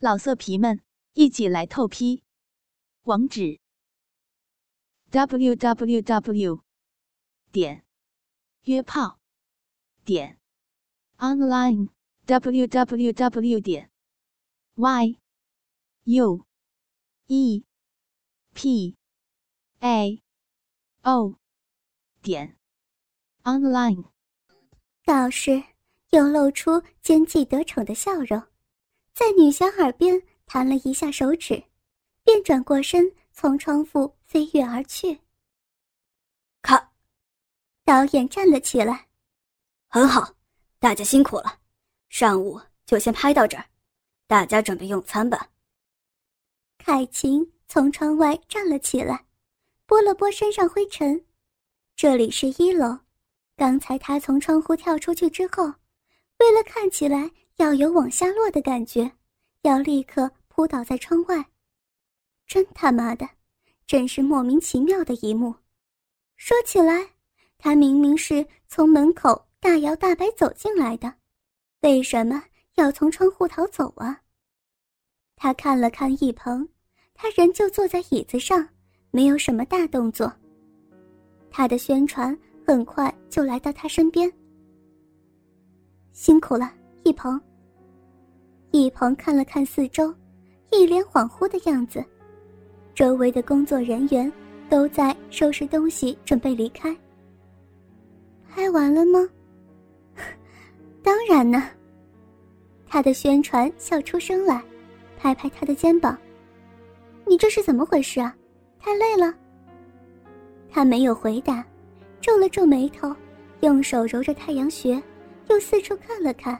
老色皮们，一起来透批！网址：w w w 点约炮点 online w w w 点 y u e p a o 点 online。道士又露出奸计得逞的笑容。在女侠耳边弹了一下手指，便转过身从窗户飞跃而去。咔，导演站了起来，很好，大家辛苦了，上午就先拍到这儿，大家准备用餐吧。凯琴从窗外站了起来，拨了拨身上灰尘。这里是一楼，刚才他从窗户跳出去之后，为了看起来。要有往下落的感觉，要立刻扑倒在窗外。真他妈的，真是莫名其妙的一幕。说起来，他明明是从门口大摇大摆走进来的，为什么要从窗户逃走啊？他看了看一鹏，他仍旧坐在椅子上，没有什么大动作。他的宣传很快就来到他身边。辛苦了，一鹏。一鹏看了看四周，一脸恍惚的样子。周围的工作人员都在收拾东西，准备离开。拍完了吗？当然呢。他的宣传笑出声来，拍拍他的肩膀：“你这是怎么回事啊？太累了。”他没有回答，皱了皱眉头，用手揉着太阳穴，又四处看了看。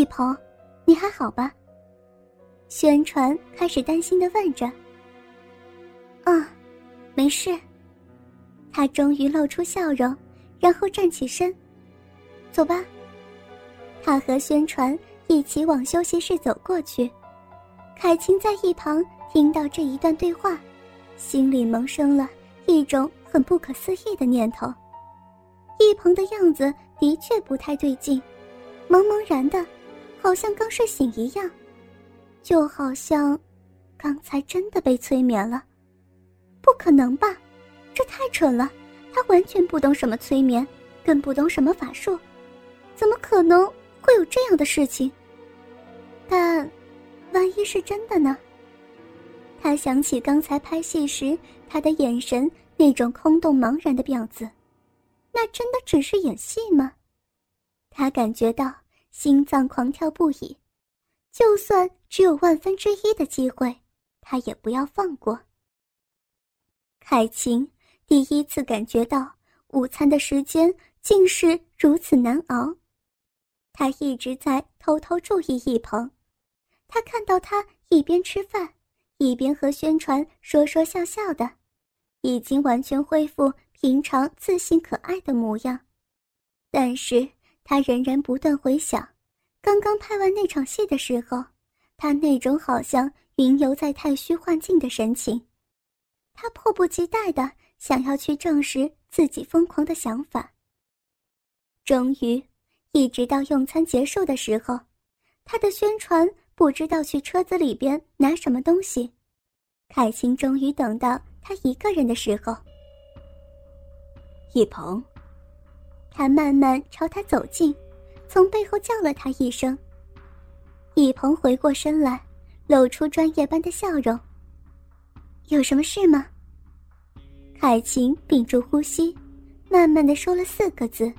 一鹏，你还好吧？宣传开始担心的问着。啊，没事。他终于露出笑容，然后站起身，走吧。他和宣传一起往休息室走过去。凯琴在一旁听到这一段对话，心里萌生了一种很不可思议的念头。一鹏的样子的确不太对劲，茫茫然的。好像刚睡醒一样，就好像刚才真的被催眠了。不可能吧？这太蠢了！他完全不懂什么催眠，更不懂什么法术，怎么可能会有这样的事情？但，万一是真的呢？他想起刚才拍戏时他的眼神那种空洞茫然的样子，那真的只是演戏吗？他感觉到。心脏狂跳不已，就算只有万分之一的机会，他也不要放过。凯晴第一次感觉到午餐的时间竟是如此难熬，他一直在偷偷注意一鹏，他看到他一边吃饭，一边和宣传说说笑笑的，已经完全恢复平常自信可爱的模样，但是。他仍然不断回想，刚刚拍完那场戏的时候，他那种好像云游在太虚幻境的神情。他迫不及待的想要去证实自己疯狂的想法。终于，一直到用餐结束的时候，他的宣传不知道去车子里边拿什么东西。凯欣终于等到他一个人的时候，一鹏。他慢慢朝他走近，从背后叫了他一声。一鹏回过身来，露出专业般的笑容。有什么事吗？海晴屏住呼吸，慢慢的说了四个字：“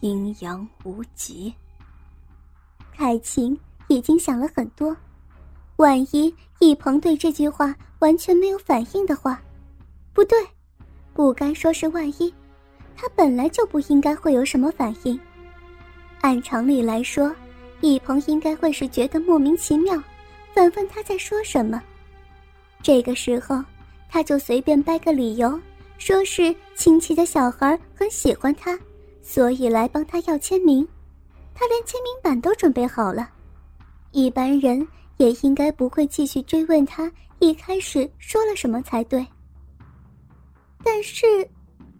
阴阳无极。”海晴已经想了很多，万一易鹏对这句话完全没有反应的话，不对，不该说是万一。他本来就不应该会有什么反应。按常理来说，一鹏应该会是觉得莫名其妙，反问他在说什么。这个时候，他就随便掰个理由，说是亲戚的小孩很喜欢他，所以来帮他要签名。他连签名板都准备好了。一般人也应该不会继续追问他一开始说了什么才对。但是。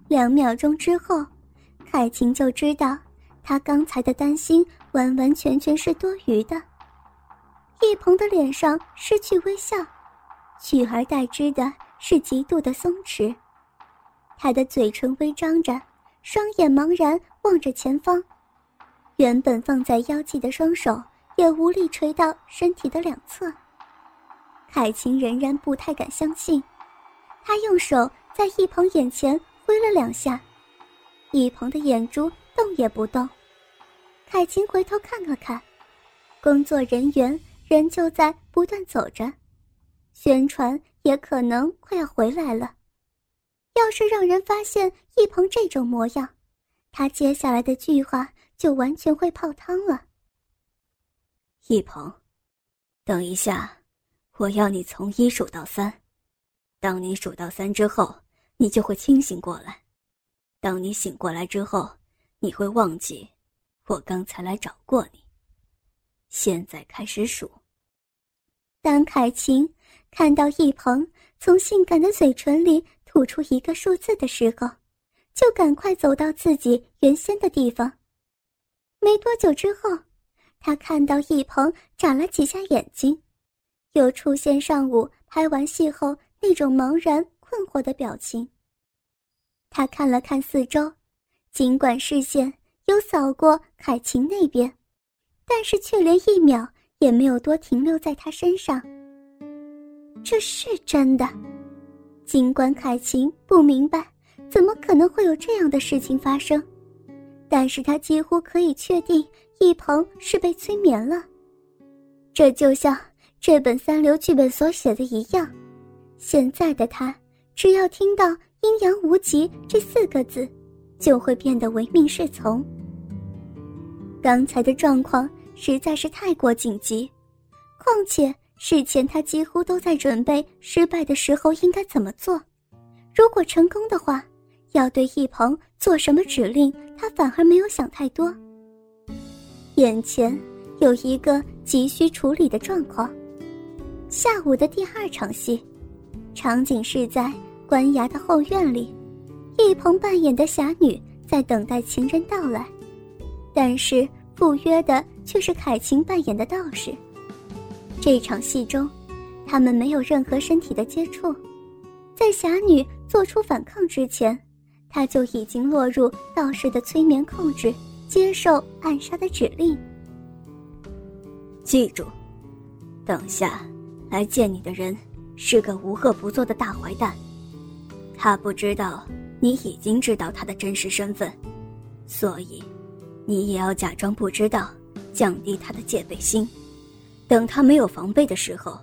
两秒钟之后，凯晴就知道，他刚才的担心完完全全是多余的。一鹏的脸上失去微笑，取而代之的是极度的松弛。他的嘴唇微张着，双眼茫然望着前方，原本放在腰际的双手也无力垂到身体的两侧。海清仍然不太敢相信，他用手在一鹏眼前挥了两下，一鹏的眼珠动也不动。海清回头看了看，工作人员仍旧在不断走着，宣传也可能快要回来了。要是让人发现一鹏这种模样，他接下来的计划就完全会泡汤了。一鹏，等一下。我要你从一数到三，当你数到三之后，你就会清醒过来。当你醒过来之后，你会忘记我刚才来找过你。现在开始数。当凯晴看到一鹏从性感的嘴唇里吐出一个数字的时候，就赶快走到自己原先的地方。没多久之后，他看到一鹏眨了几下眼睛。又出现上午拍完戏后那种茫然困惑的表情。他看了看四周，尽管视线有扫过凯晴那边，但是却连一秒也没有多停留在他身上。这是真的，尽管凯晴不明白怎么可能会有这样的事情发生，但是他几乎可以确定一鹏是被催眠了。这就像。这本三流剧本所写的一样，现在的他只要听到“阴阳无极”这四个字，就会变得唯命是从。刚才的状况实在是太过紧急，况且事前他几乎都在准备失败的时候应该怎么做。如果成功的话，要对一鹏做什么指令，他反而没有想太多。眼前有一个急需处理的状况。下午的第二场戏，场景是在官衙的后院里，一鹏扮演的侠女在等待情人到来，但是赴约的却是凯晴扮演的道士。这场戏中，他们没有任何身体的接触，在侠女做出反抗之前，他就已经落入道士的催眠控制，接受暗杀的指令。记住，等下。来见你的人是个无恶不作的大坏蛋，他不知道你已经知道他的真实身份，所以你也要假装不知道，降低他的戒备心。等他没有防备的时候，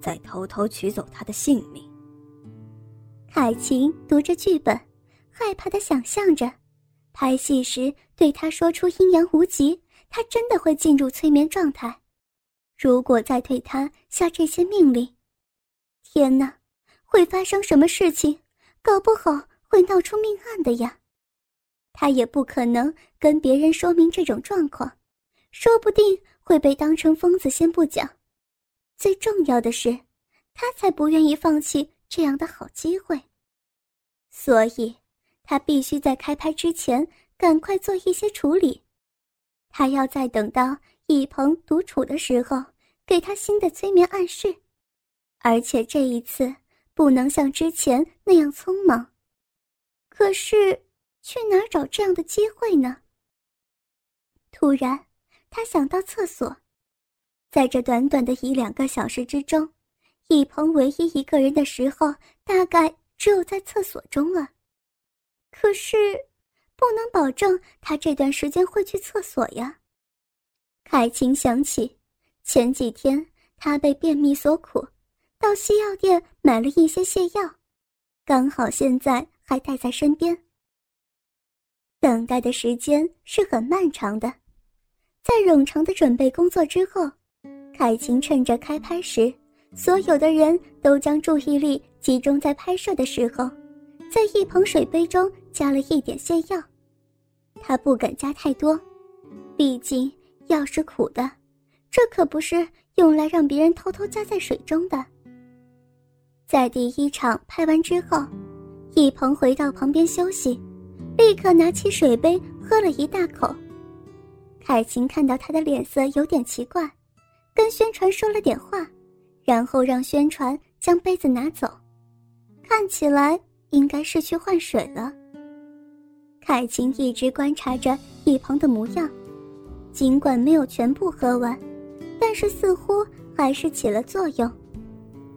再偷偷取走他的性命。海晴读着剧本，害怕的想象着，拍戏时对他说出阴阳无极，他真的会进入催眠状态。如果再对他下这些命令，天哪，会发生什么事情？搞不好会闹出命案的呀！他也不可能跟别人说明这种状况，说不定会被当成疯子。先不讲，最重要的是，他才不愿意放弃这样的好机会。所以，他必须在开拍之前赶快做一些处理。他要再等到一鹏独处的时候。给他新的催眠暗示，而且这一次不能像之前那样匆忙。可是，去哪儿找这样的机会呢？突然，他想到厕所。在这短短的一两个小时之中，一鹏唯一一个人的时候，大概只有在厕所中了。可是，不能保证他这段时间会去厕所呀。凯晴想起。前几天他被便秘所苦，到西药店买了一些泻药，刚好现在还带在身边。等待的时间是很漫长的，在冗长的准备工作之后，凯晴趁着开拍时，所有的人都将注意力集中在拍摄的时候，在一盆水杯中加了一点泻药。他不敢加太多，毕竟药是苦的。这可不是用来让别人偷偷加在水中的。在第一场拍完之后，一鹏回到旁边休息，立刻拿起水杯喝了一大口。凯晴看到他的脸色有点奇怪，跟宣传说了点话，然后让宣传将杯子拿走。看起来应该是去换水了。凯晴一直观察着一鹏的模样，尽管没有全部喝完，但是似乎还是起了作用。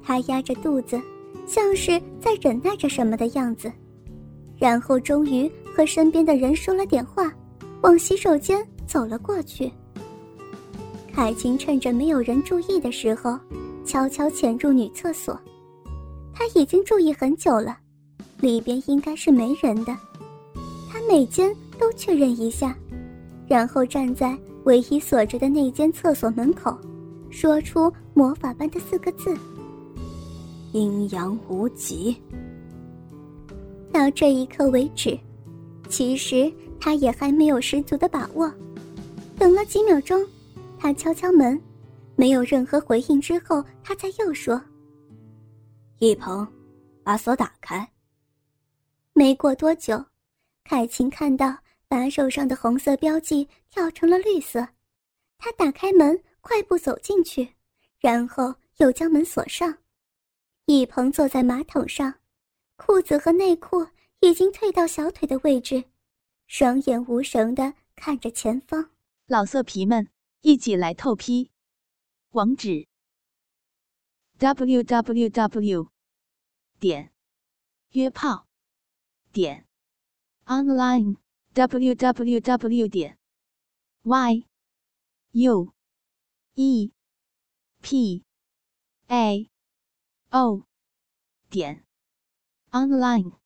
他压着肚子，像是在忍耐着什么的样子，然后终于和身边的人说了点话，往洗手间走了过去。凯晴趁着没有人注意的时候，悄悄潜入女厕所。他已经注意很久了，里边应该是没人的。他每间都确认一下，然后站在唯一锁着的那间厕所门口，说出魔法般的四个字：“阴阳无极。”到这一刻为止，其实他也还没有十足的把握。等了几秒钟。他敲敲门，没有任何回应。之后，他才又说：“一鹏，把锁打开。”没过多久，凯晴看到把手上的红色标记跳成了绿色。他打开门，快步走进去，然后又将门锁上。一鹏坐在马桶上，裤子和内裤已经退到小腿的位置，双眼无神的看着前方。老色皮们。一起来透批，网址：w w w 点约炮点 online w w w 点 y u e p a o 点 online。